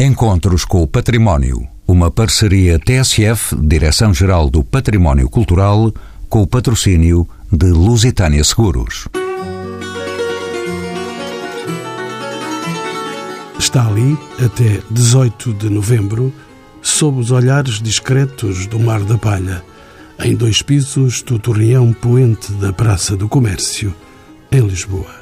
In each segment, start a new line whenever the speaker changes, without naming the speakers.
Encontros com o Património. Uma parceria TSF, Direção-Geral do Património Cultural, com o patrocínio de Lusitânia Seguros.
Está ali, até 18 de novembro, sob os olhares discretos do Mar da Palha, em dois pisos do torreão poente da Praça do Comércio, em Lisboa.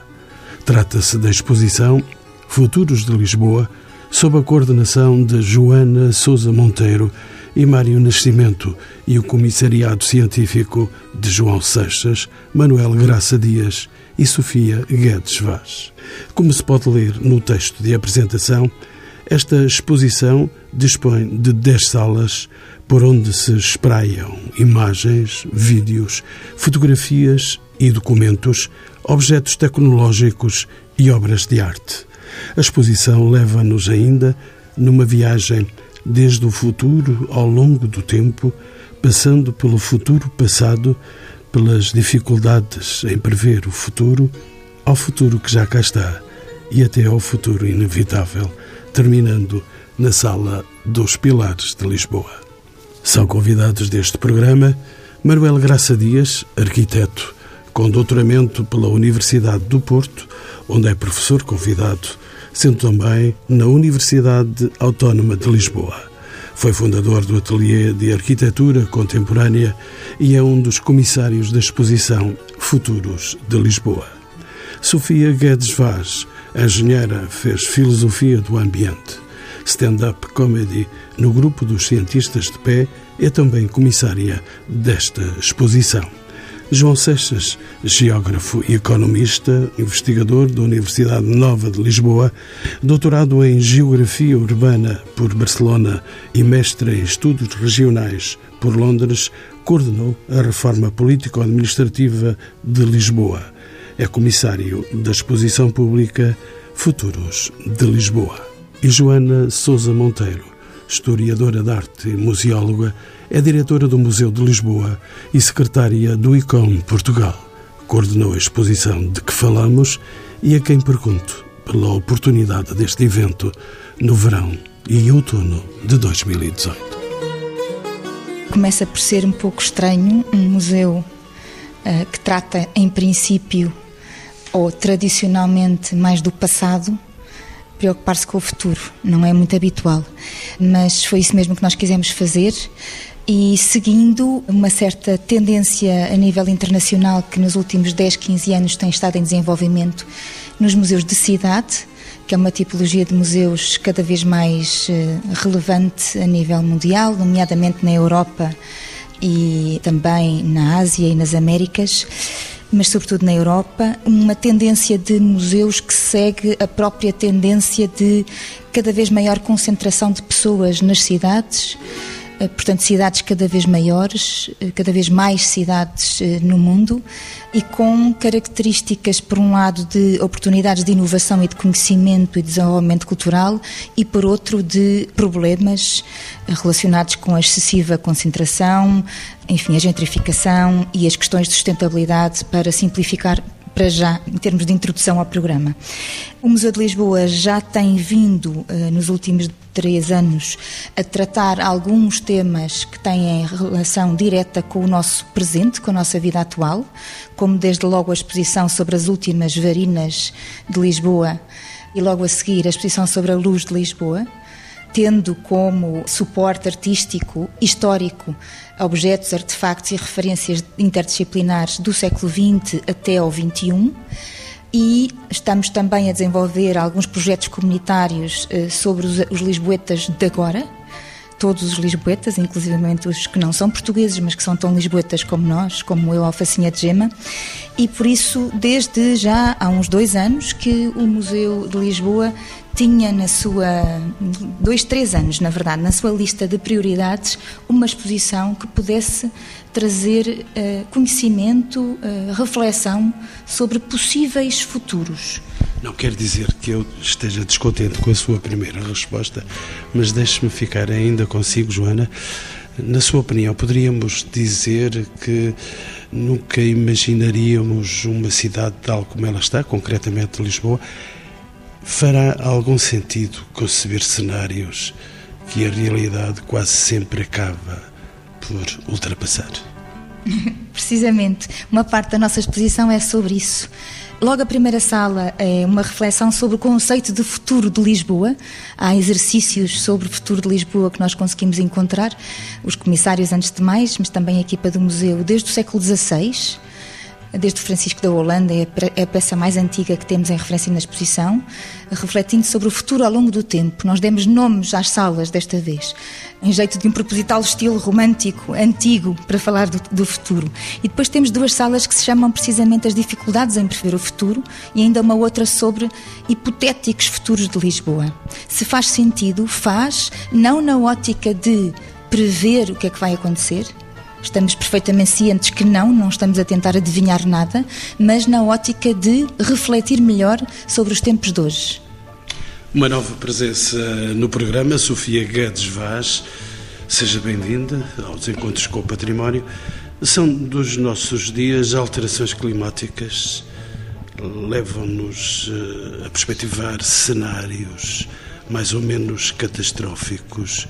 Trata-se da exposição Futuros de Lisboa, sob a coordenação de Joana Souza Monteiro e Mário Nascimento e o comissariado científico de João Seixas, Manuel Graça Dias e Sofia Guedes Vaz. Como se pode ler no texto de apresentação, esta exposição dispõe de 10 salas por onde se espraiam imagens, vídeos, fotografias e documentos, objetos tecnológicos e obras de arte. A exposição leva-nos ainda numa viagem desde o futuro ao longo do tempo, passando pelo futuro passado, pelas dificuldades em prever o futuro, ao futuro que já cá está e até ao futuro inevitável, terminando na Sala dos Pilares de Lisboa. São convidados deste programa Manuel Graça Dias, arquiteto, com doutoramento pela Universidade do Porto, onde é professor convidado sendo também na Universidade Autónoma de Lisboa. Foi fundador do Ateliê de Arquitetura Contemporânea e é um dos comissários da exposição Futuros de Lisboa. Sofia Guedes Vaz, engenheira, fez Filosofia do Ambiente. Stand-up comedy no grupo dos cientistas de pé é também comissária desta exposição. João Seixas, geógrafo e economista, investigador da Universidade Nova de Lisboa, doutorado em Geografia Urbana por Barcelona e mestre em Estudos Regionais por Londres, coordenou a reforma político-administrativa de Lisboa. É comissário da exposição pública Futuros de Lisboa. E Joana Souza Monteiro, historiadora de arte e museóloga, é diretora do Museu de Lisboa e secretária do ICOM Portugal. Coordenou a exposição de que falamos e a quem pergunto pela oportunidade deste evento no verão e outono de 2018.
Começa por ser um pouco estranho um museu uh, que trata, em princípio, ou tradicionalmente, mais do passado, preocupar-se com o futuro. Não é muito habitual, mas foi isso mesmo que nós quisemos fazer e seguindo uma certa tendência a nível internacional que nos últimos 10, 15 anos tem estado em desenvolvimento nos museus de cidade, que é uma tipologia de museus cada vez mais eh, relevante a nível mundial, nomeadamente na Europa e também na Ásia e nas Américas, mas sobretudo na Europa, uma tendência de museus que segue a própria tendência de cada vez maior concentração de pessoas nas cidades portanto, cidades cada vez maiores, eh, cada vez mais cidades eh, no mundo e com características, por um lado, de oportunidades de inovação e de conhecimento e desenvolvimento cultural e, por outro, de problemas relacionados com a excessiva concentração, enfim, a gentrificação e as questões de sustentabilidade para simplificar para já, em termos de introdução ao programa. O Museu de Lisboa já tem vindo, eh, nos últimos três anos, a tratar alguns temas que têm relação direta com o nosso presente, com a nossa vida atual, como desde logo a exposição sobre as últimas varinas de Lisboa e logo a seguir a exposição sobre a luz de Lisboa, tendo como suporte artístico histórico objetos, artefactos e referências interdisciplinares do século XX até ao XXI. E estamos também a desenvolver alguns projetos comunitários eh, sobre os lisboetas de agora, todos os lisboetas, inclusivamente os que não são portugueses, mas que são tão lisboetas como nós, como eu, Alfacinha de Gema. E por isso, desde já há uns dois anos, que o Museu de Lisboa tinha na sua, dois, três anos, na verdade, na sua lista de prioridades, uma exposição que pudesse trazer uh, conhecimento, uh, reflexão sobre possíveis futuros.
Não quer dizer que eu esteja descontente com a sua primeira resposta, mas deixe-me ficar ainda consigo, Joana. Na sua opinião, poderíamos dizer que nunca imaginaríamos uma cidade tal como ela está, concretamente Lisboa, Fará algum sentido conceber cenários que a realidade quase sempre acaba por ultrapassar?
Precisamente. Uma parte da nossa exposição é sobre isso. Logo, a primeira sala é uma reflexão sobre o conceito de futuro de Lisboa. Há exercícios sobre o futuro de Lisboa que nós conseguimos encontrar, os comissários antes de mais, mas também a equipa do museu desde o século XVI desde o Francisco da Holanda, é a peça mais antiga que temos em referência na exposição, refletindo sobre o futuro ao longo do tempo. Nós demos nomes às salas desta vez, em jeito de um proposital estilo romântico, antigo, para falar do, do futuro. E depois temos duas salas que se chamam precisamente as dificuldades em prever o futuro e ainda uma outra sobre hipotéticos futuros de Lisboa. Se faz sentido, faz, não na ótica de prever o que é que vai acontecer, Estamos perfeitamente cientes que não, não estamos a tentar adivinhar nada, mas na ótica de refletir melhor sobre os tempos de hoje.
Uma nova presença no programa, Sofia Guedes Vaz. Seja bem-vinda aos Encontros com o Património. São dos nossos dias alterações climáticas levam-nos eh, a perspectivar cenários mais ou menos catastróficos,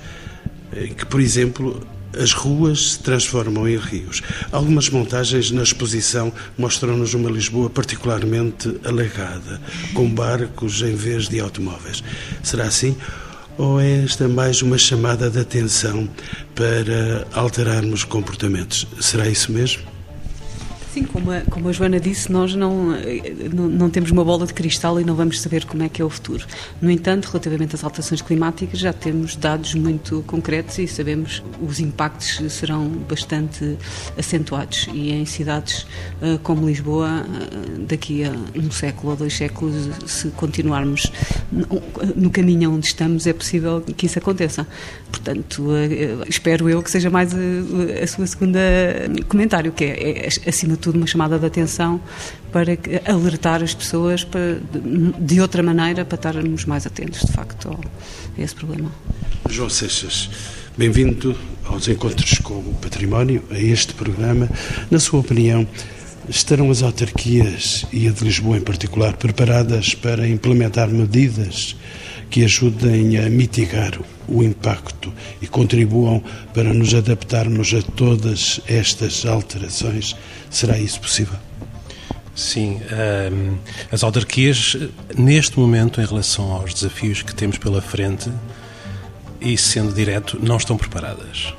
em que, por exemplo, as ruas se transformam em rios. Algumas montagens na exposição mostram-nos uma Lisboa particularmente alagada, com barcos em vez de automóveis. Será assim? Ou é esta mais uma chamada de atenção para alterarmos comportamentos? Será isso mesmo?
Sim, como a, como a Joana disse, nós não, não, não, temos uma bola de cristal e não vamos saber como é que é o futuro. No entanto, relativamente às alterações climáticas, já temos dados muito concretos e sabemos os impactos serão bastante acentuados. E em cidades uh, como Lisboa, uh, daqui a um século ou dois séculos, se continuarmos no, caminho onde estamos, é possível que isso aconteça. Portanto, espero eu que seja mais a sua segunda comentário, que é, é acima de tudo uma chamada de atenção para alertar as pessoas para, de outra maneira para estarmos mais atentos, de facto, a esse problema.
João Seixas, bem-vindo aos Encontros com o Património, a este programa. Na sua opinião, estarão as autarquias e a de Lisboa em particular preparadas para implementar medidas que ajudem a mitigar o impacto e contribuam para nos adaptarmos a todas estas alterações. Será isso possível?
Sim, um, ehm, as autarquias, neste momento, em relação aos desafios que temos pela frente, e sendo direto, não estão preparadas.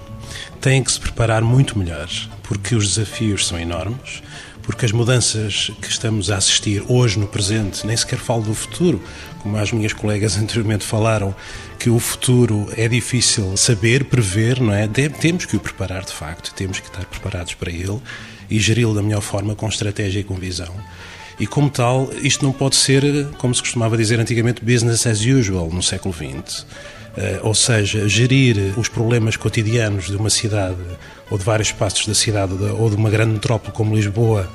Têm que se preparar muito melhor, porque os desafios são enormes, porque as mudanças que estamos a assistir hoje no presente, nem sequer falo do futuro, como as minhas colegas anteriormente falaram, que o futuro é difícil saber, prever, não é? Temos que o preparar de facto, temos que estar preparados para ele e geri-lo da melhor forma, com estratégia e com visão. E como tal, isto não pode ser, como se costumava dizer antigamente, business as usual no século XX. Eh, ou seja, gerir os problemas cotidianos de uma cidade ou de vários espaços da cidade ou de uma grande metrópole como Lisboa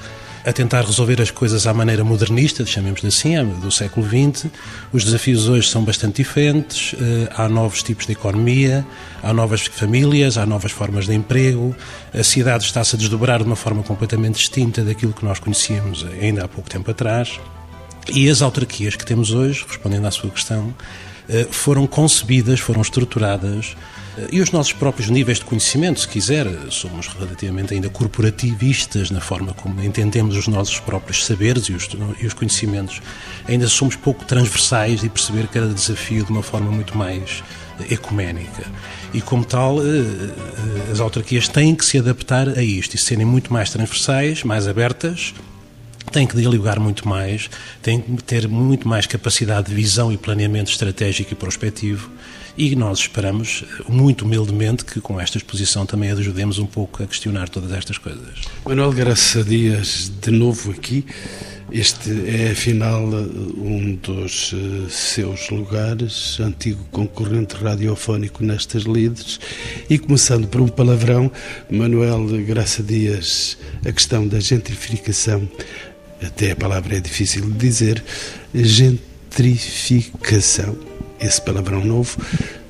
a tentar resolver as coisas à maneira modernista, chamemos-lhe assim, do século XX. Os desafios hoje são bastante diferentes, eh, há novos tipos de economia, há novas famílias, há novas formas de emprego, a cidade está-se a desdobrar de uma forma completamente distinta daquilo que nós conhecíamos ainda há pouco tempo atrás. E as autarquias que temos hoje, respondendo à sua questão, eh, foram concebidas, foram estruturadas e os nossos próprios níveis de conhecimento, se quiser, somos relativamente ainda corporativistas na forma como entendemos os nossos próprios saberes e os, e os conhecimentos. Ainda somos pouco transversais e perceber cada desafio de uma forma muito mais eh, ecuménica. E, como tal, as autarquias têm que se adaptar a isto e serem muito mais transversais, mais abertas tem que dialogar muito mais, tem que ter muito mais capacidade de visão e planeamento estratégico e prospectivo e nós esperamos, muito humildemente, que com esta exposição também ajudemos um pouco a questionar todas estas coisas.
Manuel Graça Dias, de novo aqui. Este é, afinal, um dos uh, seus lugares, antigo concorrente radiofónico nestas lides. E começando por um palavrão, Manuel Graça Dias, a questão da gentrificação até a palavra é difícil de dizer, gentrificação, esse palavrão novo,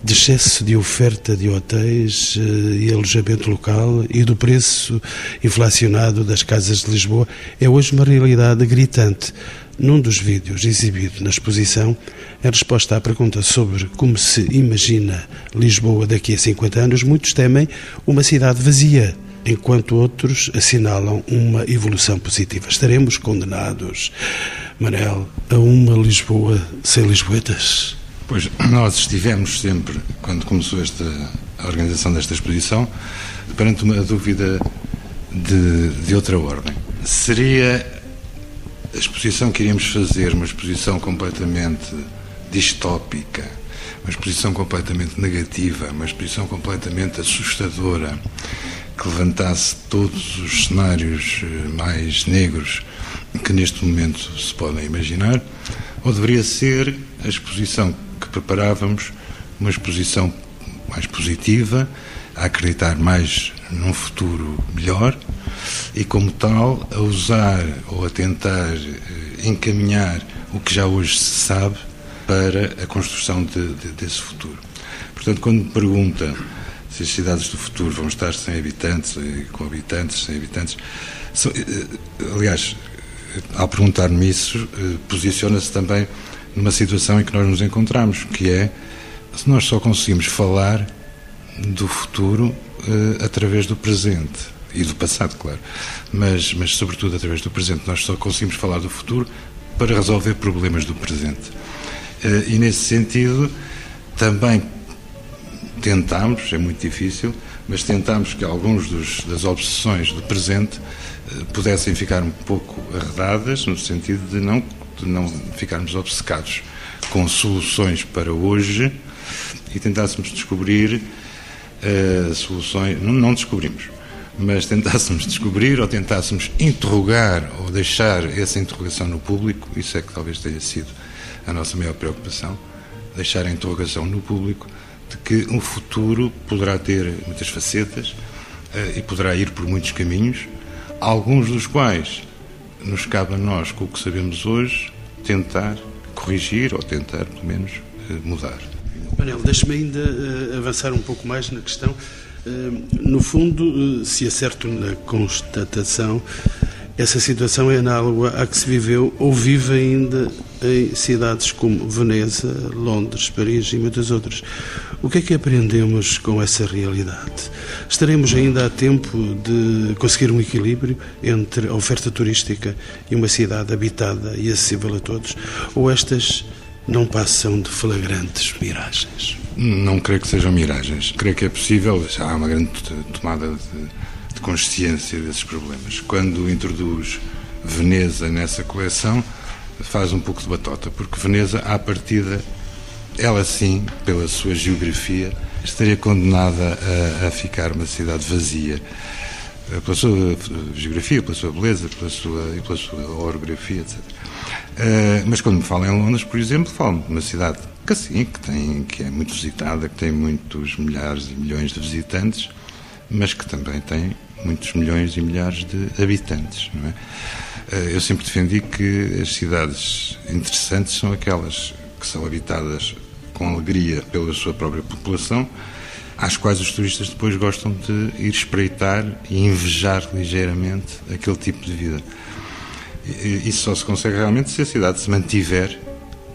de excesso de oferta de hotéis eh, e alojamento local e do preço inflacionado das casas de Lisboa é hoje uma realidade gritante. Num dos vídeos exibido na exposição, Em resposta à pergunta sobre como se imagina Lisboa daqui a 50 anos, muitos temem uma cidade vazia, enquanto outros assinalam uma evolução positiva. Estaremos condenados, Manel, a uma Lisboa sem Lisboetas?
Pois, nós estivemos sempre, quando começou esta, a organização desta exposição, perante uma dúvida de, de outra ordem. Seria a exposição que iríamos fazer uma exposição completamente distópica, uma exposição completamente negativa, uma exposição completamente assustadora, que levantasse todos os cenários eh, mais negros que neste momento se podem imaginar, ou deveria ser a exposição que preparávamos, uma exposição mais positiva, a acreditar mais num futuro melhor e, como tal, a usar ou a tentar eh, encaminhar o que já hoje se sabe para a construção de, de, desse futuro. Portanto, quando me pergunta se as cidades do futuro vão estar sem habitantes, eh, com habitantes, sem habitantes, são, eh, aliás, ao perguntar-me isso, posiciona-se também numa situação em que nós nos encontramos, que é se nós só conseguimos falar do futuro através do presente e do passado, claro, mas, mas sobretudo através do presente. Nós só conseguimos falar do futuro para resolver problemas do presente. Eh, e nesse sentido, também tentámos, é muito difícil, mas tentámos que alguns dos, das obsessões do presente eh, pudessem ficar um pouco arredadas, no sentido de não, de não ficarmos obcecados com soluções para hoje e tentássemos descobrir uh, soluções. Não, não descobrimos mas tentássemos descobrir ou tentássemos interrogar ou deixar essa interrogação no público, isso é que talvez tenha sido a nossa maior preocupação, deixar a interrogação no público de que um futuro poderá ter muitas facetas uh, e poderá ir por muitos caminhos, alguns dos quais nos cabe a nós, com o que sabemos hoje, tentar corrigir ou tentar, pelo menos, uh, mudar.
Manel, deixe-me ainda uh, avançar um pouco mais na questão Hum, no fundo, eh, se acerto na constatação, essa situação é análoga à que se viveu ou vive ainda em cidades como Veneza, Londres, Paris e muitas outras. O que é que aprendemos com essa realidade? Estaremos ainda a tempo de conseguir um equilíbrio entre a oferta turística e uma cidade habitada e acessível a todos? Ou estas não passam de flagrantes miragens?
Não creio que sejam miragens. Creio que é possível, já há uma grande tomada de, de consciência desses problemas. Quando introduz Veneza nessa coleção, faz um pouco de batota, porque Veneza, à partida, ela sim, pela sua geografia, estaria condenada a, a ficar uma cidade vazia pela sua geografia, pela sua beleza pela sua, e pela sua orografia, etc. Uh, mas quando me falam em Londres, por exemplo, falam de uma cidade que, assim, que, tem, que é muito visitada, que tem muitos milhares e milhões de visitantes, mas que também tem muitos milhões e milhares de habitantes. É? Uh, eu sempre defendi que as cidades interessantes são aquelas que são habitadas com alegria pela sua própria população às quais os turistas depois gostam de ir espreitar e invejar ligeiramente aquele tipo de vida. Isso só se consegue realmente se a cidade se mantiver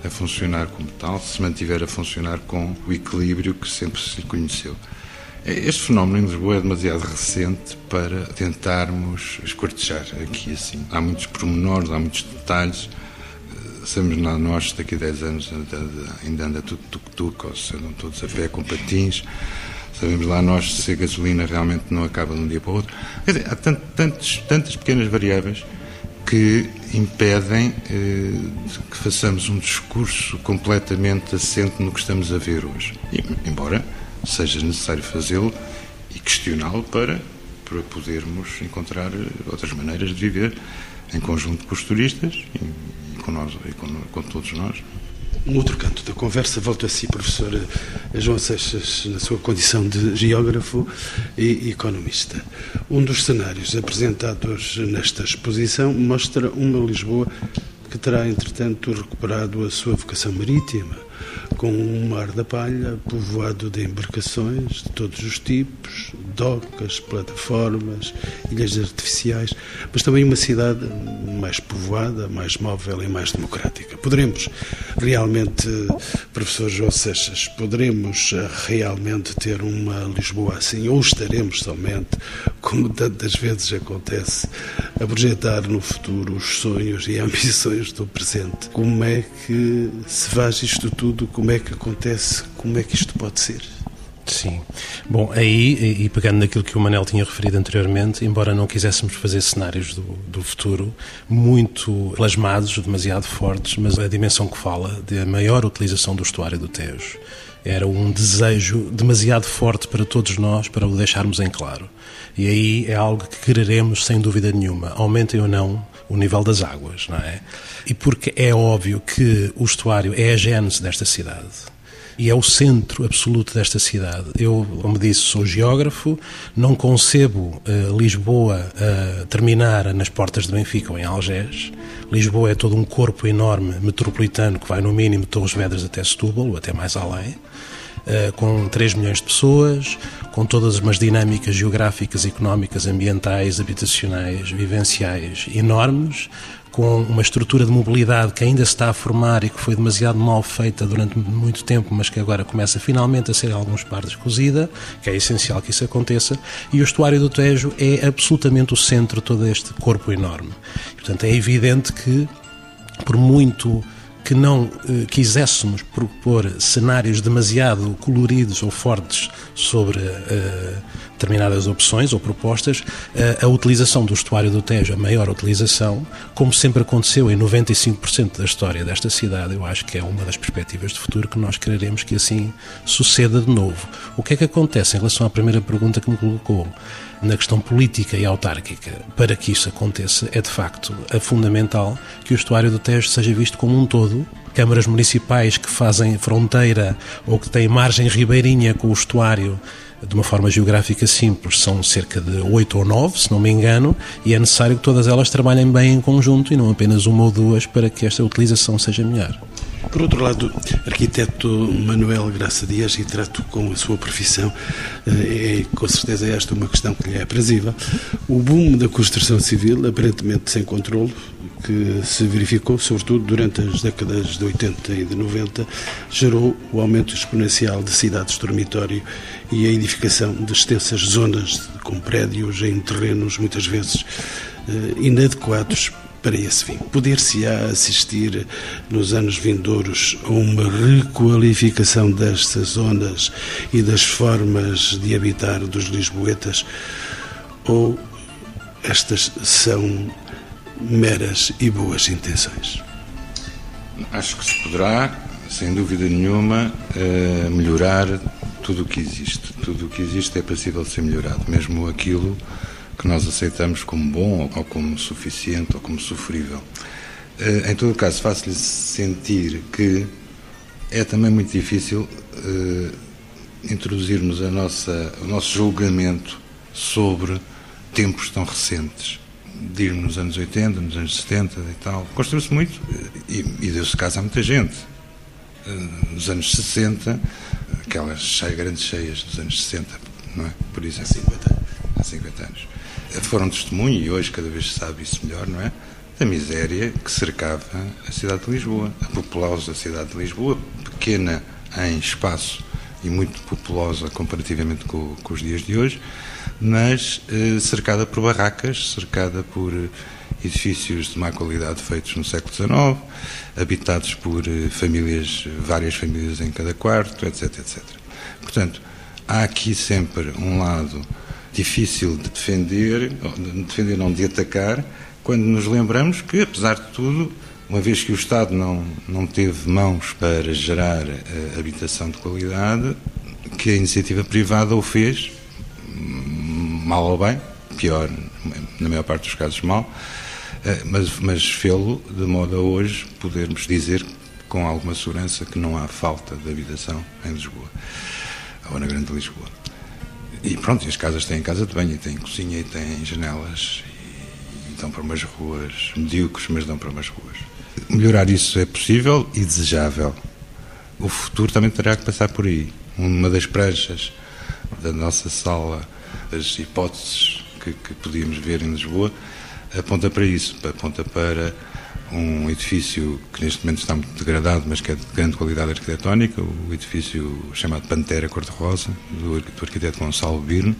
a funcionar como tal, se mantiver a funcionar com o equilíbrio que sempre se conheceu. Este fenómeno em Lisboa é demasiado recente para tentarmos escortejar aqui assim. Há muitos pormenores, há muitos detalhes. Sabemos nós, daqui a 10 anos ainda anda tudo tuk-tuk, ou se andam todos a pé com patins. Sabemos lá nós se a gasolina realmente não acaba de um dia para o outro. Quer dizer, há tantos, tantas pequenas variáveis que impedem eh, que façamos um discurso completamente assente no que estamos a ver hoje. E, embora seja necessário fazê-lo e questioná-lo para, para podermos encontrar eh, outras maneiras de viver em conjunto com os turistas e, com nós e com, com todos nós.
Um outro canto da conversa, volto a si, professor João Seixas, na sua condição de geógrafo e economista. Um dos cenários apresentados nesta exposição mostra uma Lisboa que terá, entretanto, recuperado a sua vocação marítima, com um mar da palha povoado de embarcações de todos os tipos, docas, plataformas, ilhas artificiais, mas também uma cidade mais povoada, mais móvel e mais democrática. Poderemos realmente, professor João Seixas, poderemos eh, realmente ter uma Lisboa assim, ou estaremos somente, como tantas vezes acontece, a projetar no futuro os sonhos e ambições do presente. Como é que se faz isto tudo? Como é que acontece? Como é que isto pode ser?
Sim. Bom, aí, e pegando naquilo que o Manel tinha referido anteriormente, embora não quiséssemos fazer cenários do, do futuro muito plasmados, demasiado fortes, mas a dimensão que fala de a maior utilização do estuário do Tejo era um desejo demasiado forte para todos nós para o deixarmos em claro. E aí é algo que quereremos sem dúvida nenhuma, aumentem ou não o nível das águas, não é? E porque é óbvio que o estuário é a gênese desta cidade e é o centro absoluto desta cidade. Eu, como disse, sou geógrafo, não concebo uh, Lisboa uh, terminar nas portas de Benfica ou em Algés. Lisboa é todo um corpo enorme metropolitano que vai no mínimo de Torres Vedras até Setúbal, ou até mais além. Uh, com 3 milhões de pessoas, com todas umas dinâmicas geográficas, económicas, ambientais, habitacionais, vivenciais enormes, com uma estrutura de mobilidade que ainda se está a formar e que foi demasiado mal feita durante muito tempo, mas que agora começa finalmente a ser em alguns partes cozida, que é essencial que isso aconteça, e o estuário do Tejo é absolutamente o centro de todo este corpo enorme. Portanto, é evidente que, por muito que não eh, quiséssemos propor cenários demasiado coloridos ou fortes sobre eh, determinadas opções ou propostas, eh, a utilização do estuário do Tejo, a maior utilização, como sempre aconteceu em 95% da história desta cidade, eu acho que é uma das perspectivas de futuro que nós quereremos que assim suceda de novo. O que é que acontece em relação à primeira pergunta que me colocou? na questão política e autárquica, para que isso aconteça, é de facto fundamental que o estuário do Tejo seja visto como um todo. Câmaras municipais que fazem fronteira ou que têm margem ribeirinha com o estuário de uma forma geográfica simples, são cerca de oito ou nove, se não me engano, e é necessário que todas elas trabalhem bem em conjunto e não apenas uma ou duas para que esta utilização seja melhor.
Por outro lado, arquiteto Manuel Graça Dias, e trato com a sua profissão, eh, é com certeza esta uma questão que lhe é aprazível. O boom da construção civil, aparentemente sem controle, que se verificou, sobretudo durante as décadas de 80 e de 90, gerou o aumento exponencial de cidades dormitório e a edificação de extensas zonas com prédios em terrenos muitas vezes eh, inadequados para esse fim. Poder-se-á assistir nos anos vindouros a uma requalificação destas zonas e das formas de habitar dos lisboetas ou estas são meras e boas intenções?
Acho que se poderá, sem dúvida nenhuma, eh, melhorar tudo o que existe. Tudo o que existe é possível ser melhorado, mesmo aquilo que nós aceitamos como bom ou como suficiente ou como sofrível. Eh, em todo caso, faço-lhe sentir que é também muito difícil uh, introduzirmos a nossa, o nosso julgamento sobre tempos tão recentes. Ir nos anos 80, nos anos 70 e tal. Construiu-se muito e, e deu-se caso a muita gente. Nos anos 60, aquelas cheias, grandes cheias dos anos 60, não é? Por exemplo. Há 50 anos. Há 50 anos foram testemunho, e hoje cada vez se sabe isso melhor, não é? Da miséria que cercava a cidade de Lisboa, a populosa cidade de Lisboa, pequena em espaço e muito populosa comparativamente com, com os dias de hoje, mas eh, cercada por barracas, cercada por edifícios de má qualidade feitos no século XIX, habitados por eh, famílias, várias famílias em cada quarto, etc, etc. Portanto, há aqui sempre um lado difícil de defender, de defender não de atacar, quando nos lembramos que, apesar de tudo, uma vez que o Estado não, não teve mãos para gerar uh, habitação de qualidade, que a iniciativa privada o fez, mal ou bem, pior, na maior parte dos casos mal, uh, mas, mas fê-lo de modo a hoje podermos dizer com alguma segurança que não há falta de habitação em Lisboa, ou na Grande Lisboa. E pronto, as casas têm casa de banho, e têm cozinha, e têm janelas, e, e dão para umas ruas medíocres, mas dão para umas ruas. Melhorar isso é possível e desejável. o futuro também terá que passar por aí. Uma das pranchas da nossa sala, das hipóteses que, que podíamos ver em Lisboa, aponta para isso, aponta para um edifício que neste momento está muito degradado, mas que é de grande qualidade arquitetónica, o edifício chamado Pantera Cor-de-Rosa, do, arquiteto Gonçalo Birne,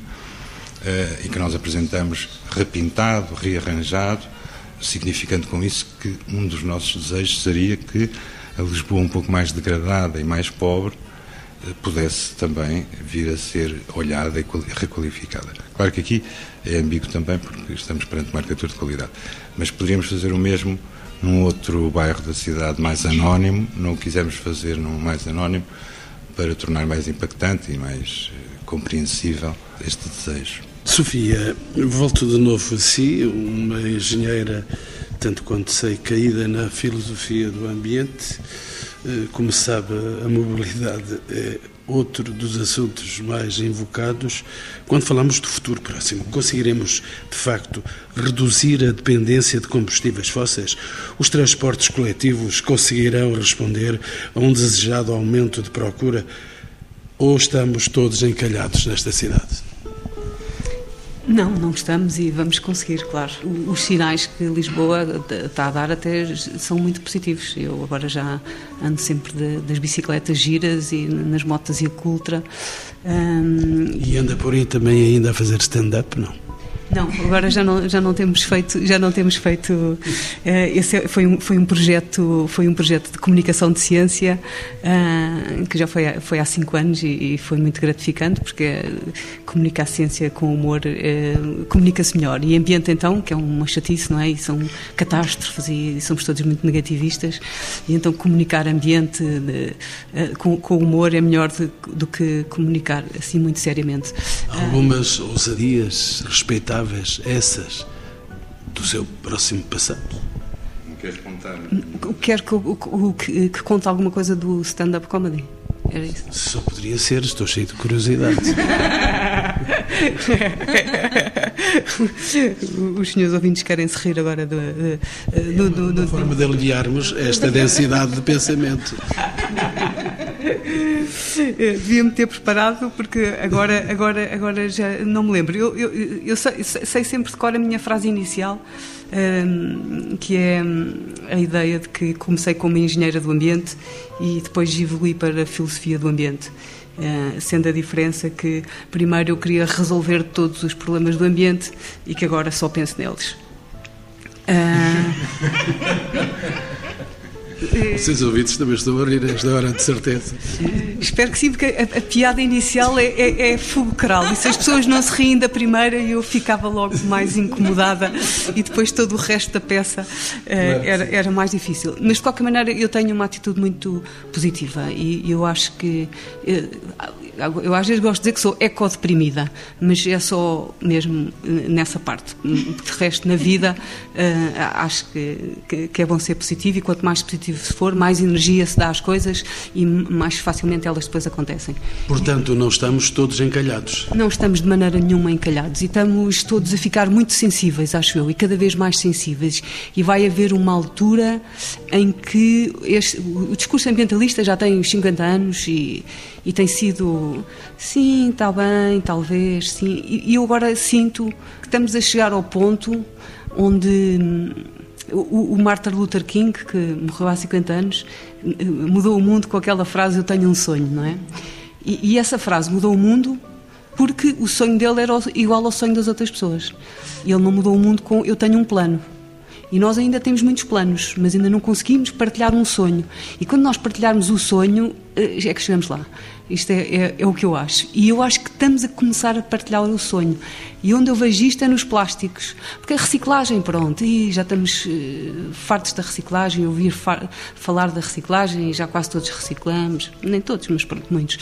eh, e que nós apresentamos repintado, rearranjado, significando com isso que um dos nossos desejos seria que a Lisboa um pouco mais degradada e mais pobre eh, pudesse também vir a ser olhada e requalificada. Claro que aqui é ambíguo também, porque estamos perante uma arquitetura de qualidade, mas poderíamos fazer o mesmo num outro bairro da cidade mais anónimo, não o quisemos fazer num mais anónimo para tornar mais impactante e mais eh, compreensível este desejo.
Sofia, volto de novo a si, uma engenheira, tanto quanto sei, caída na filosofia do ambiente. Eh, como sabe, a mobilidade é outro dos assuntos mais invocados. Quando falamos do futuro próximo, conseguiremos, de facto, reduzir a dependência de combustíveis fósseis? Os transportes coletivos conseguirão responder a um desejado aumento de procura? Ou estamos todos encalhados nesta cidade?
Não, não estamos e vamos conseguir, claro. Os sinais que Lisboa está a dar até são muito positivos. Eu agora já ando sempre de, das bicicletas giras e nas motas e a cultra.
Um... E anda por aí também ainda a fazer stand-up, não?
Não, agora já não, já não temos feito, já não temos feito. Uh, esse foi um, foi um projeto, foi um projeto de comunicação de ciência uh, que já foi, foi há cinco anos e, e, foi muito gratificante porque comunicar a ciência com humor uh, comunica-se melhor e ambiente então que é uma chatice, não é? E são catástrofes e somos todos muito negativistas e então comunicar ambiente de, com, com, humor é melhor de, do que comunicar assim muito seriamente.
Algumas ousadias respeitáveis essas do seu próximo passado?
Não queres contar?
Quero que, que, que conte alguma coisa do stand-up comedy. Era isso.
Só poderia ser, estou cheio de curiosidade.
Os senhores ouvintes querem se rir agora do. do, do, do,
forma de aliviarmos esta densidade de pensamento.
Devia-me ter preparado, porque agora, agora, agora já não me lembro. Eu, eu, eu sei, sei, sempre de cor a minha frase inicial, um, que é hum, a ideia de que comecei como engenheira do ambiente e depois evolui para a filosofia do ambiente. Uh, sendo a diferença que primeiro eu queria resolver todos os problemas do ambiente e que agora só penso neles. Uh...
Vocês ouvidos também estão a rir esta hora, de certeza.
Espero que sim, porque a, a piada inicial é, é, é, fulcral. E se as pessoas não se riem da primeira, eu ficava logo mais incomodada e depois todo o resto da peça uh, era, era mais difícil. Mas de qualquer maneira, eu tenho uma atitude muito positiva e eu acho que. Uh, eu às vezes gosto de dizer que sou ecodeprimida, mas é só mesmo eh, nessa parte. De resto, na vida, uh, acho que, que, que, é bom ser positivo e quanto mais positivo se for, mais energia se dá às coisas e mais facilmente elas depois acontecem.
Portanto, não estamos todos encalhados?
Não estamos de maneira nenhuma encalhados e estamos todos a ficar muito sensíveis, acho eu, e cada vez mais sensíveis. E vai haver uma altura em que este, o discurso ambientalista já tem uns 50 anos e, e tem sido, sim, está bem, talvez, sim. E, eu agora sinto que estamos a chegar ao ponto onde hum, o, Martin Luther King, que morreu há 50 anos, mudou o mundo com aquela frase: Eu tenho um sonho, não é? E, e essa frase mudou o mundo porque o sonho dele era igual ao sonho das outras pessoas. Ele não mudou o mundo com Eu tenho um plano. E nós ainda temos muitos planos, mas ainda não conseguimos partilhar um sonho. E quando nós partilharmos o sonho, é que chegamos lá. Isto é, é, é, o que eu acho. E eu acho que estamos a começar a partilhar o sonho. E onde eu vejo isto é nos plásticos. Porque a reciclagem, pronto, e já estamos uh, fartos da reciclagem, ouvir fa falar da reciclagem, e já quase todos reciclamos, nem todos, mas pronto, muitos.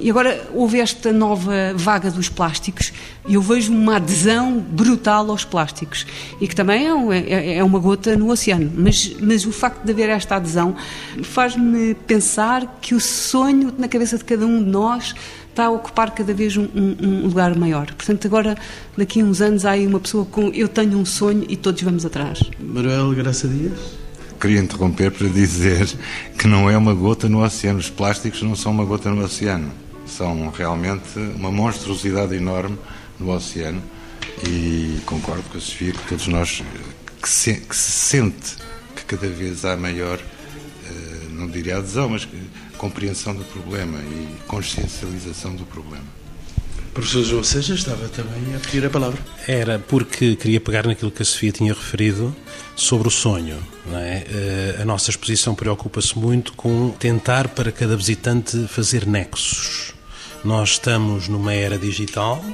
E agora houve esta nova vaga dos plásticos e eu vejo uma adesão brutal aos plásticos. E que também é, é, é uma gota no oceano. Mas, mas o facto de haver esta adesão faz-me pensar que o sonho na cabeça de cada um de nós está a ocupar cada vez um, um, um, lugar maior. Portanto, agora, daqui a uns anos, há aí uma pessoa com eu tenho um sonho e todos vamos atrás.
Manuel Graça Dias?
queria interromper para dizer que não é uma gota no oceano. Os plásticos não são uma gota no oceano. São realmente uma monstruosidade enorme no oceano. E concordo com a Sofia que todos nós que se, que se sente que cada vez há maior, não diria adesão, mas compreensão do problema e consciencialização do problema.
Professor João Seja estava também a pedir a palavra.
Era porque queria pegar naquilo que a Sofia tinha referido sobre o sonho. É? Eh, a nossa exposição preocupa-se muito com tentar para cada visitante fazer nexos. Nós estamos numa era digital,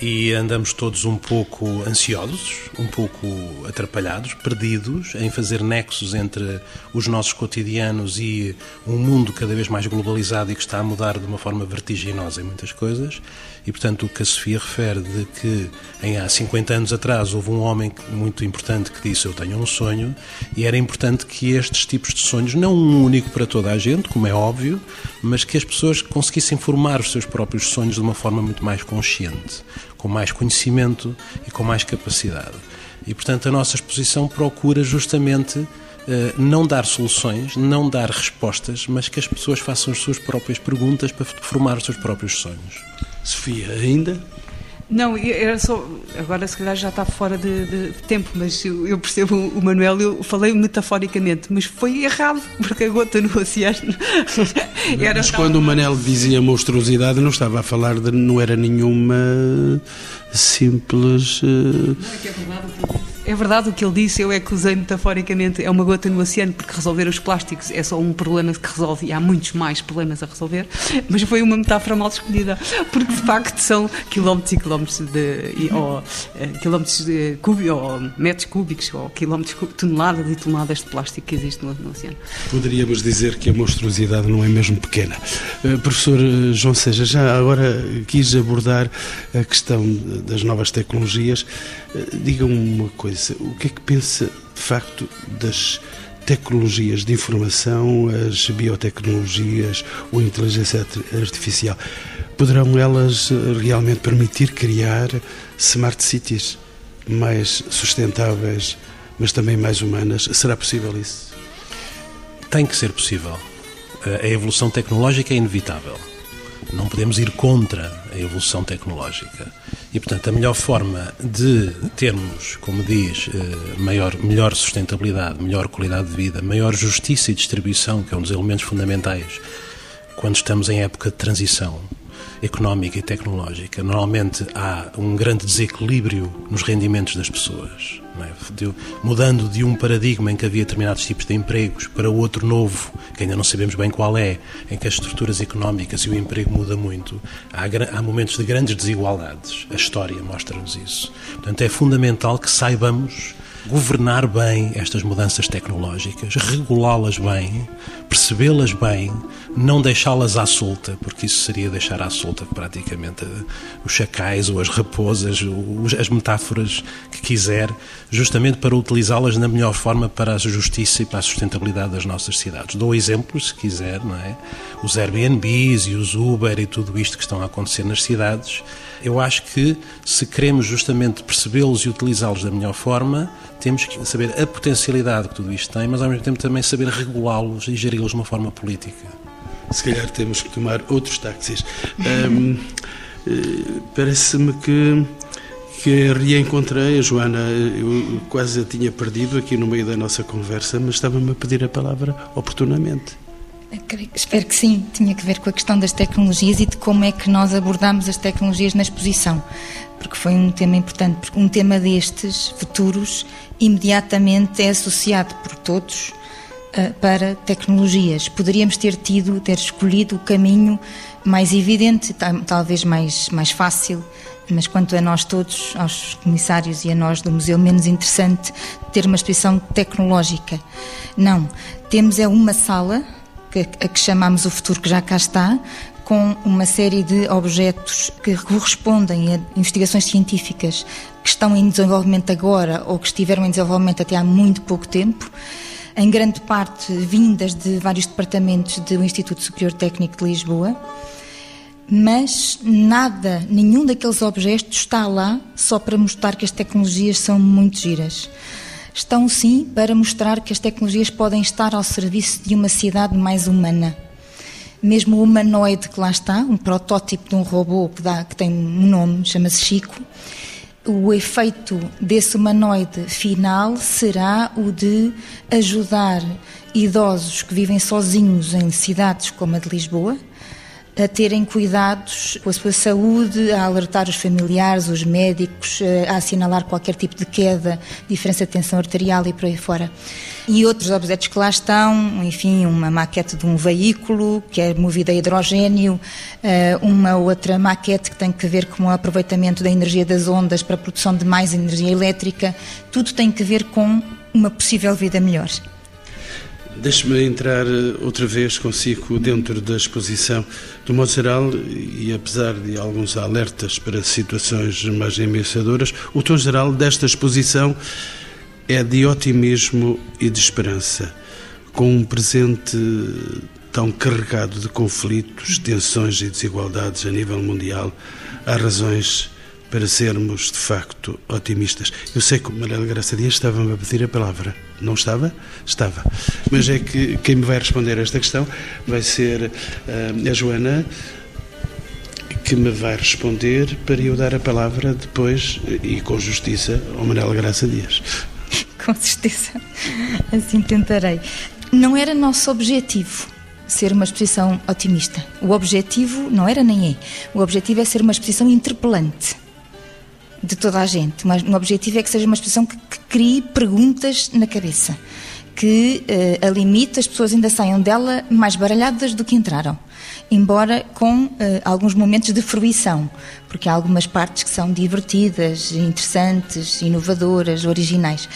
e andamos todos um pouco ansiosos, um pouco atrapalhados, perdidos em fazer nexos entre os nossos cotidianos e um mundo cada vez mais globalizado e que está a mudar de uma forma vertiginosa em muitas coisas. E, portanto, o que a Sofia refere de que em há 50 anos atrás houve um homem muito importante que disse eu tenho um sonho e era importante que estes tipos de sonhos, não um único para toda a gente, como é óbvio, mas que as pessoas conseguissem formar os seus próprios sonhos de uma forma muito mais consciente, com mais conhecimento e com mais capacidade. E, portanto, a nossa exposição procura justamente eh, não dar soluções, não dar respostas, mas que as pessoas façam as suas próprias perguntas para formar os seus próprios sonhos.
Sofia, ainda?
Não, era só. Agora, se calhar, já está fora de, de tempo, mas eu, eu, percebo o Manuel, eu falei metaforicamente, mas foi errado, porque a gota no oceano.
era mas quando o Manel dizia monstruosidade, não estava a falar de. não era nenhuma simples. Uh...
Não, é que é verdade é verdade o que ele disse, eu é que usei metaforicamente, é uma gota no oceano, porque resolver os plásticos é só um problema que resolve e há muitos mais problemas a resolver, mas foi uma metáfora mal escolhida, porque de facto são quilómetros e quilómetros de. ou eh, quilómetros de cúbicos, ou metros cúbicos, ou quilómetros, toneladas e toneladas de plástico que existe no, no, oceano.
Poderíamos dizer que a monstruosidade não é mesmo pequena. Uh, professor eh, João Seja, já agora quis abordar a questão das novas tecnologias. Diga-me uma coisa. O que é que pensa, de facto, das tecnologias de informação, as biotecnologias ou a inteligência artificial? Poderão elas eh, realmente permitir criar smart cities mais sustentáveis, mas também mais humanas? Será possível isso?
Tem que ser possível. A evolução tecnológica é inevitável. Não podemos ir contra a evolução tecnológica. E, portanto, a melhor forma de termos, como diz, eh, maior, melhor sustentabilidade, melhor qualidade de vida, maior justiça e distribuição, que é um dos elementos fundamentais quando estamos em época de transição económica e tecnológica, normalmente há um grande desequilíbrio nos rendimentos das pessoas. É? Mudando de um paradigma em que havia determinados tipos de empregos para outro novo, que ainda não sabemos bem qual é, em que as estruturas económicas e o emprego muda muito, há, há momentos de grandes desigualdades. A história mostra-nos isso. Portanto, é fundamental que saibamos governar bem estas mudanças tecnológicas, regulá-las bem, percebê-las bem, não deixá-las à solta, porque isso seria deixar à solta praticamente os chacais ou as raposas, as metáforas que quiser, justamente para utilizá-las na melhor forma para a justiça e para a sustentabilidade das nossas cidades. Dou exemplos, se quiser, não é? Os Airbnbs e os Uber e tudo isto que estão a acontecer nas cidades. Eu acho que se queremos justamente percebê-los e utilizá-los da melhor forma, temos que saber a potencialidade que tudo isto tem, mas ao mesmo tempo também saber regulá-los e geri-los de uma forma política.
Se calhar temos que tomar outros táxis. Eh, Parece-me que que reencontrei a Joana. Eu quase a tinha perdido aqui no meio da nossa conversa, mas estava-me a pedir a palavra oportunamente.
Espero que sim. Tinha que ver com a questão das tecnologias e de como é que nós abordamos as tecnologias na exposição. Porque foi um tema importante. Porque um tema destes, futuros, imediatamente é associado por todos uh, para tecnologias. Poderíamos ter tido, ter escolhido o caminho mais evidente, talvez mais, mais fácil, mas quanto a nós todos, aos comissários e a nós do museu, menos interessante ter uma exposição tecnológica. Não, temos é uma sala a que chamamos o futuro que já cá está, com uma série de objetos que correspondem a investigações científicas que estão em desenvolvimento agora ou que estiveram em desenvolvimento até há muito pouco tempo, em grande parte vindas de vários departamentos do Instituto Superior Técnico de Lisboa, mas nada, nenhum daqueles objetos está lá só para mostrar que as tecnologias são muito giras. Estão sim para mostrar que as tecnologias podem estar ao serviço de uma cidade mais humana. Mesmo o humanoide que lá está, um protótipo de um robô que, dá, que tem um nome, chama-se Chico, o efeito desse humanoide final será o de ajudar idosos que vivem sozinhos em cidades como a de Lisboa a terem cuidados com a sua saúde, a alertar os familiares, os médicos, a assinalar qualquer tipo de queda, diferença de tensão arterial e por aí fora. E outros objetos que lá estão, enfim, uma maquete de um veículo que é movido a hidrogênio, eh, uma outra maquete que tem que ver com o aproveitamento da energia das ondas para a produção de mais energia elétrica, tudo tem que ver com uma possível vida melhor.
Deixe-me entrar eh, outra vez consigo dentro da exposição. Do modo geral, e apesar de alguns alertas para situações mais ameaçadoras, o tom geral desta exposição é de otimismo e de esperança, com um presente tão carregado de conflitos, tensões e desigualdades a nível mundial. Há razões para sermos, de facto, otimistas. Eu sei que o Graça Dias estava-me a pedir a palavra. Não estava? Estava. Mas é que quem me vai responder a esta questão vai ser uh, a Joana, que me vai responder para eu dar a palavra depois, e com justiça, ao Manuel Graça Dias.
Com certeza. Assim tentarei. Não era nosso objetivo ser uma exposição otimista. O objetivo não era nem é. O objetivo é ser uma exposição interpelante de toda a gente. Mas o objetivo é que seja uma exposição que, que crie perguntas na cabeça, que uh, a limite, as pessoas ainda saiam dela mais baralhadas do que entraram, embora com uh, alguns momentos de fruição, porque há algumas partes que são divertidas, interessantes, inovadoras, originais.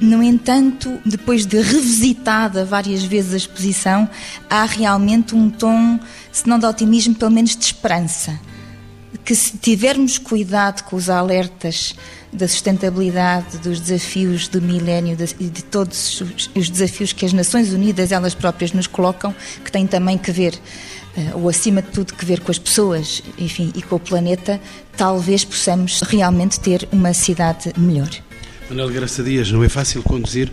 No entanto, depois de revisitada várias vezes a exposição, há realmente um tom, se não de otimismo, pelo menos de esperança que se tivermos cuidado com os alertas da sustentabilidade, dos desafios do milénio e de todos os desafios que as Nações Unidas elas próprias nos colocam, que têm também que ver, eh, ou acima de tudo, que ver com as pessoas, enfim, e com o planeta, talvez possamos realmente ter uma cidade melhor.
Manuel Graça Dias, não é fácil conduzir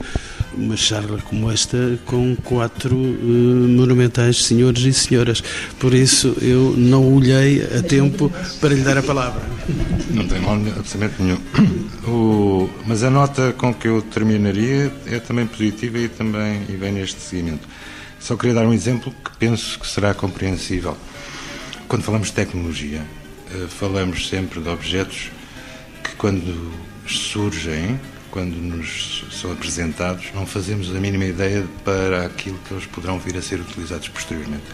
uma charla como esta com quatro uh, monumentais senhores e senhoras. Por isso eu não olhei a tempo para lhe dar a palavra.
Não tem mal absolutamente nenhum. O, mas a nota com que eu terminaria é também positiva e também e vem neste seguimento. Só queria dar um exemplo que penso que será compreensível. Quando falamos de tecnologia, uh, falamos sempre de objetos que quando surgem quando nos são apresentados, não fazemos a mínima ideia para aquilo que eles poderão vir a ser utilizados posteriormente.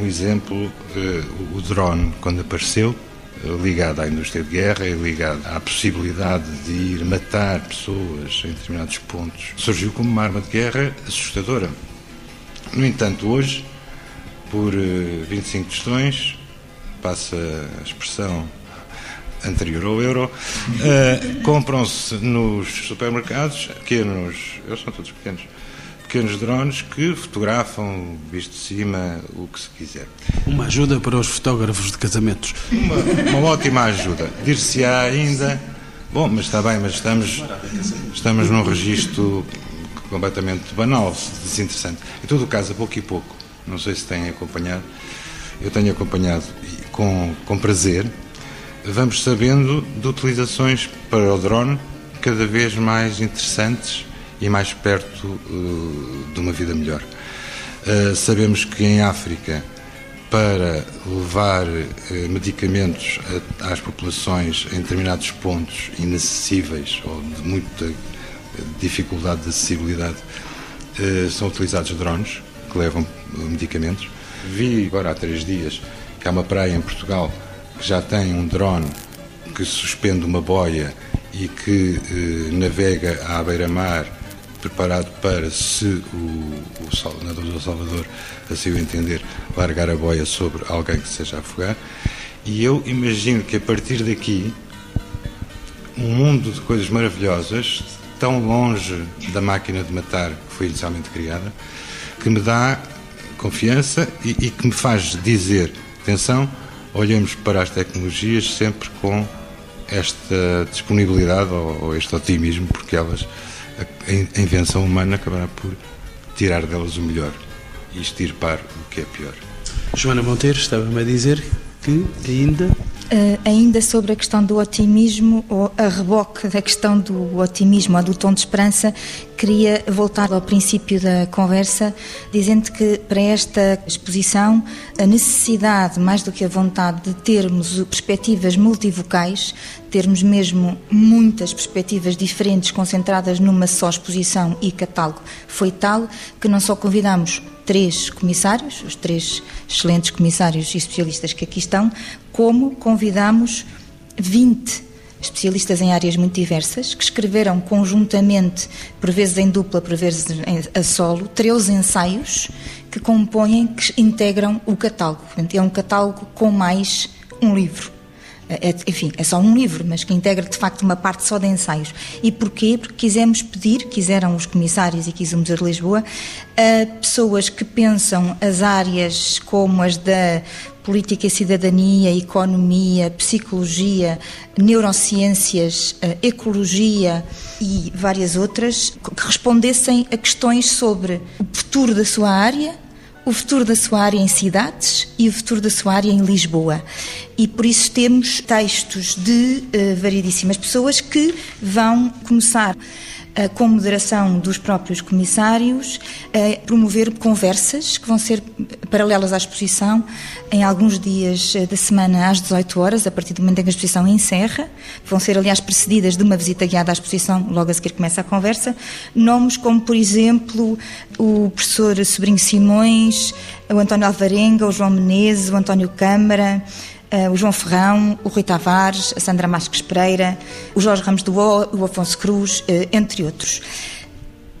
Um exemplo, eh, o drone, quando apareceu, eh, ligado à indústria de guerra e ligado à possibilidade de ir matar pessoas em determinados pontos, surgiu como uma arma de guerra assustadora. No entanto, hoje, por 25 eh, questões, passa a expressão anterior ao euro, uh, compram-se nos supermercados pequenos, eles são todos pequenos, pequenos drones que fotografam, visto de cima, o que se quiser.
Uma ajuda para os fotógrafos de casamentos.
Uma, uma ótima ajuda. Dir-se-á ainda, bom, mas está bem, mas estamos, estamos num registro completamente banal, desinteressante. Em todo o caso, a pouco e pouco, não sei se têm acompanhado, eu tenho acompanhado com, com prazer vamos sabendo de utilizações para o drone cada vez mais interessantes e mais perto uh, de uma vida melhor. Uh, sabemos que em África, para levar uh, medicamentos a, às populações em determinados pontos inacessíveis ou de muita dificuldade de acessibilidade, são utilizados drones que levam medicamentos. Vi agora há três dias que há uma praia em Portugal que já tem um drone que suspende uma boia e que eh, navega à beira-mar preparado para, se o, o nadador do Salvador assim o entender, largar a boia sobre alguém que seja afogar. E eu imagino que a partir daqui, um mundo de coisas maravilhosas, tão longe da máquina de matar que foi inicialmente criada, que me dá confiança e, e que me faz dizer: atenção, olhemos para as tecnologias sempre com esta disponibilidade ou, ou este otimismo, porque elas a invenção humana acabará por tirar delas o melhor e extirpar o que é pior.
Joana Monteiro estava-me a dizer que ainda
Uh, ainda sobre a questão do otimismo, ou a reboque da questão do otimismo ou do tom de esperança, queria voltar ao princípio da conversa, dizendo que para esta exposição a necessidade, mais do que a vontade, de termos perspectivas multivocais, termos mesmo muitas perspectivas diferentes concentradas numa só exposição e catálogo, foi tal que não só convidamos três comissários, os três excelentes comissários e especialistas que aqui estão, como convidamos 20 especialistas em áreas muito diversas, que escreveram conjuntamente, por vezes em dupla, por vezes a solo, 13 ensaios que compõem, que integram o catálogo. é um catálogo com mais um livro. É, enfim, é só um livro, mas que integra de facto uma parte só de ensaios. E porquê? Porque quisemos pedir, quiseram os comissários e quis o Museu de Lisboa, a pessoas que pensam as áreas como as da política e cidadania, economia, psicologia, neurociências, ecologia e várias outras, que respondessem a questões sobre o futuro da sua área o futuro da sua área em cidades e o futuro da sua área em Lisboa. E por isso temos textos de uh, variedíssimas pessoas que vão começar com moderação dos próprios comissários, promover conversas que vão ser paralelas à exposição em alguns dias eh, da semana às 18 horas, a partir do momento em que a exposição encerra. Vão ser, aliás, precedidas de uma visita guiada à exposição, logo a seguir começa a conversa. Nomes como, por exemplo, o professor Sobrinho Simões, o António Alvarenga, o João Menezes, o António Câmara, o João Ferrão, o Rui Tavares, a Sandra Masques Pereira, o Jorge Ramos do O, o Afonso Cruz, uh, entre outros.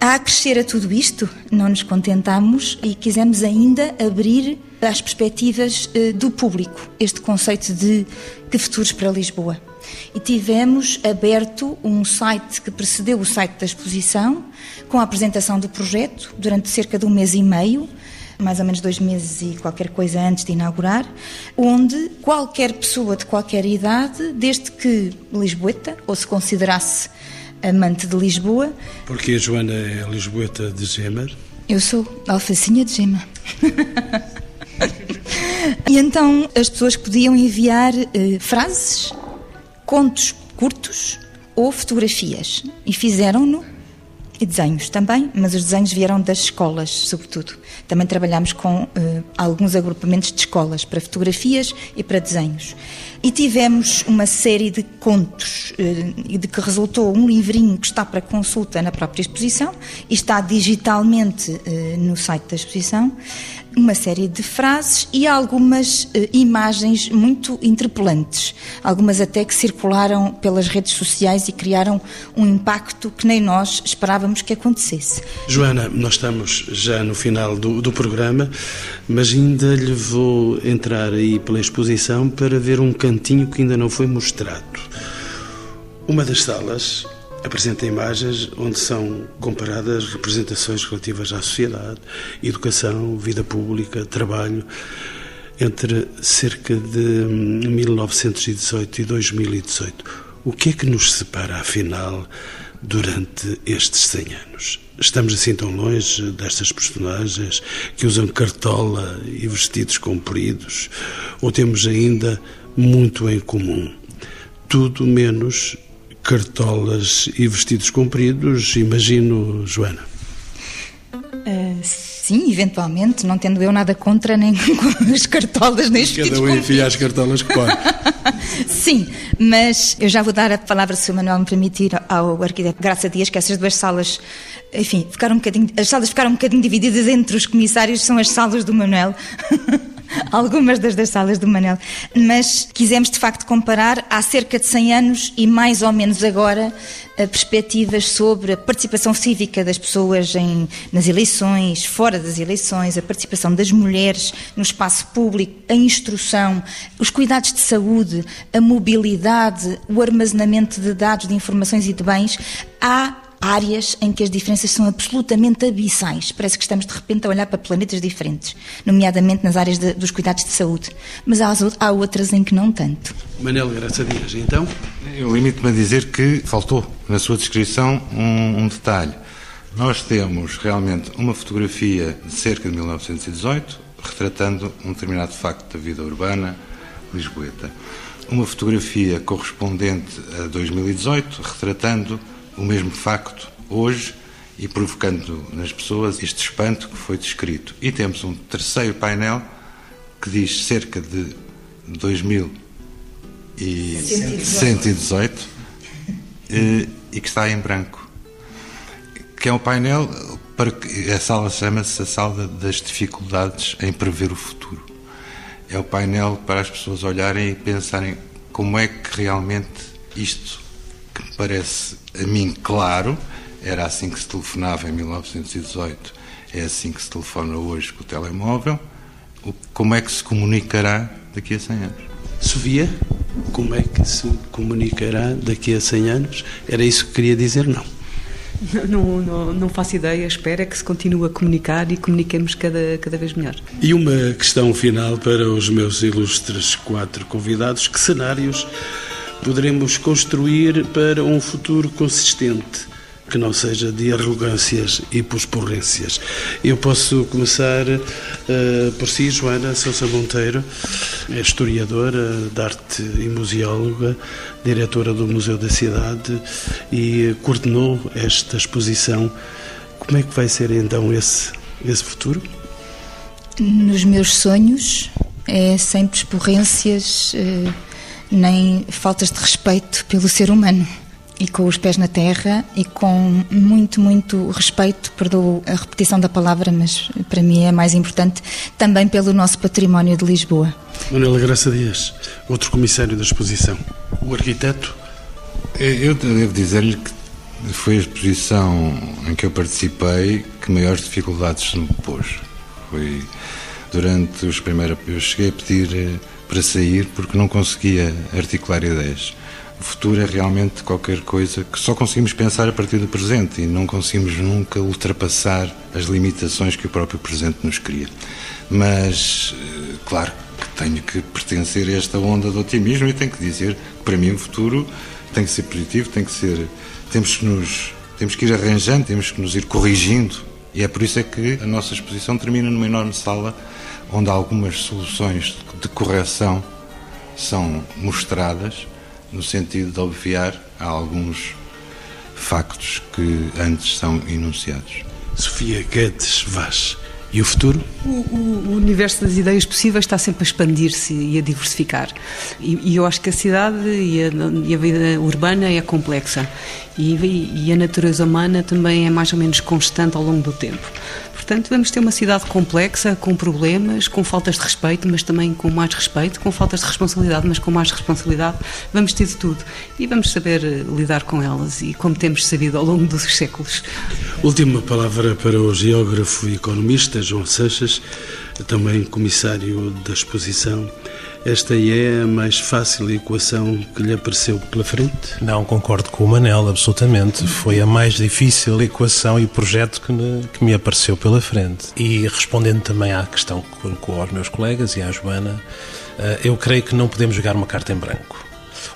A crescer a tudo isto, não nos contentamos e quisemos ainda abrir às perspectivas uh, do público este conceito de que futuros para Lisboa. E tivemos aberto um site que precedeu o site da exposição, com a apresentação do projeto durante cerca de um mês e meio, mais ou menos dois meses e qualquer coisa antes de inaugurar, onde qualquer pessoa de qualquer idade, desde que lisboeta, ou se considerasse amante de Lisboa.
Porque a Joana é lisboeta de Gema?
Eu sou alfacinha de Gema. e então as pessoas podiam enviar eh, frases, contos curtos ou fotografias e fizeram-no e desenhos também, mas os desenhos vieram das escolas, sobretudo. Também trabalhamos com uh, alguns agrupamentos de escolas para fotografias e para desenhos. E tivemos uma série de contos, uh, de que resultou um livrinho que está para consulta na própria exposição e está digitalmente uh, no site da exposição uma série de frases e algumas uh, imagens muito interpelantes, algumas até que circularam pelas redes sociais e criaram um impacto que nem nós esperávamos que acontecesse.
Joana, nós estamos já no final do, do programa, mas ainda lhe vou entrar aí pela exposição para ver um cantinho que ainda não foi mostrado. Uma das salas apresenta imagens onde são comparadas representações relativas à sociedade, educação, vida pública, trabalho, entre cerca de 1918 e 2018. O que é que nos separa, afinal, durante estes 100 anos? Estamos assim tão longe destas personagens que usam cartola e vestidos compridos? Ou temos ainda muito em comum? Tudo menos cartolas e vestidos compridos, imagino, Joana.
Uh, sim, eventualmente, não tendo eu nada contra nem com as cartolas nem os vestidos
Cada um enfia as cartolas que pode.
sim, mas eu já vou dar a palavra, se o Manuel me permitir, ao arquiteto Graça Dias, que essas duas salas, enfim, ficaram um bocadinho, as salas ficaram um bocadinho divididas entre os comissários, são as salas do Manuel. algumas das, das salas do Manel, mas quisemos de facto comparar há cerca de 100 anos e mais ou menos agora perspectivas sobre a participação cívica das pessoas em, nas eleições, fora das eleições, a participação das mulheres no espaço público, a instrução, os cuidados de saúde, a mobilidade, o armazenamento de dados, de informações e de bens. Há áreas em que as diferenças são absolutamente abissais. Parece que estamos de repente a olhar para planetas diferentes, nomeadamente nas áreas de, dos cuidados de saúde. Mas há, há outras em que não tanto.
Manel Graça Dias, então?
Eu limito-me a dizer que faltou na sua descrição um, um detalhe. Nós temos realmente uma fotografia de cerca de 1918, retratando um determinado facto da vida urbana lisboeta. Uma fotografia correspondente a 2018, retratando o mesmo facto hoje e provocando nas pessoas este espanto que foi descrito. E temos um terceiro painel que diz cerca de 2118 eh, e que está em branco. Que é um painel para que a sala chama-se a sala das dificuldades em prever o futuro. É o painel para as pessoas olharem e pensarem como é que realmente isto parece a mim claro, era assim que se telefonava em 1918, é assim que se telefona hoje com o telemóvel, como é que se comunicará daqui a 100 anos?
Sofia, como é que se comunicará daqui a 100 anos? Era isso que queria dizer, não?
Não, não, não faço ideia, espero é que se continue a comunicar e comuniquemos cada, cada vez melhor.
E uma questão final para os meus ilustres quatro convidados: que cenários poderemos construir para um futuro consistente? que não seja de arrogâncias e posporrências. Eu posso começar uh, por si, Joana Sousa Monteiro, é historiadora de arte e museóloga, diretora do Museu da Cidade e coordenou esta exposição. Como é que vai ser então esse, esse futuro?
Nos meus sonhos é sem posporrências uh, nem faltas de respeito pelo ser humano e com os pés na terra e com muito, muito respeito, perdoo a repetição da palavra, mas para mim é mais importante, também pelo nosso património de Lisboa.
Manuela Graça Dias, outro comissário da exposição, o arquiteto.
Eu devo dizer-lhe que foi a exposição em que eu participei que maiores dificuldades me pôs. Foi durante os primeiros. Eu cheguei a pedir eh, para sair porque não conseguia articular ideias. O futuro é realmente qualquer coisa que só conseguimos pensar a partir do presente e não conseguimos nunca ultrapassar as limitações que o próprio presente nos cria. Mas, eh, claro que tenho que pertencer a esta onda de otimismo e tenho que dizer que para mim o futuro tem que ser positivo, tem que ser. Temos que nos. Temos que ir arranjando, temos que nos ir corrigindo. E é por isso é que a nossa exposição termina numa enorme sala onde algumas soluções de correção são mostradas no sentido de obviar alguns factos que antes são enunciados.
Sofia Guedes Vaz. E o futuro?
O, o, universo das ideias possíveis está sempre a expandir-se e a diversificar. E, e, eu acho que a cidade e a, e a vida urbana é complexa. E, e, a natureza humana também é mais ou menos constante ao longo do tempo. Portanto, vamos ter uma cidade complexa, com problemas, com faltas de respeito, mas também com mais respeito, com faltas de responsabilidade, mas com mais responsabilidade. Vamos ter de tudo e vamos saber eh, lidar com elas e como temos sabido ao longo dos séculos.
Última palavra para o geógrafo e economista João Seixas, também comissário da exposição. Esta é a mais fácil equação que lhe apareceu pela frente?
Não, concordo com o Manel, absolutamente. Foi a mais difícil equação e projeto que me, que me apareceu pela frente. E respondendo também à questão que colocou aos meus colegas e à Joana, eh, eu creio que não podemos jogar uma carta em branco.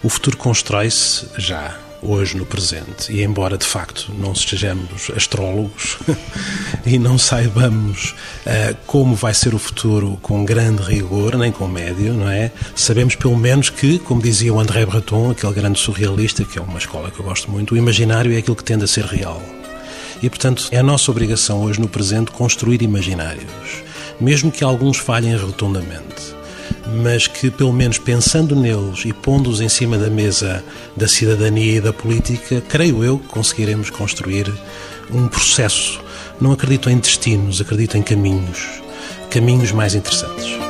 O futuro constrói-se já hoje no presente. E embora de facto não sejamos astrólogos e não saibamos uh, como vai ser o futuro com grande rigor, nem com médio, não é? Sabemos pelo menos que, como dizia o André Breton, aquele grande surrealista, que é uma escola que eu gosto muito, o imaginário é aquilo que tende a ser real. E, portanto, é a nossa obrigação hoje no presente construir imaginários, mesmo que alguns falhem rotundamente mas que, pelo menos pensando neles e pondo-os em cima da mesa da cidadania e da política, creio eu que conseguiremos construir um processo. Não acredito em destinos, acredito em caminhos, caminhos mais interessantes.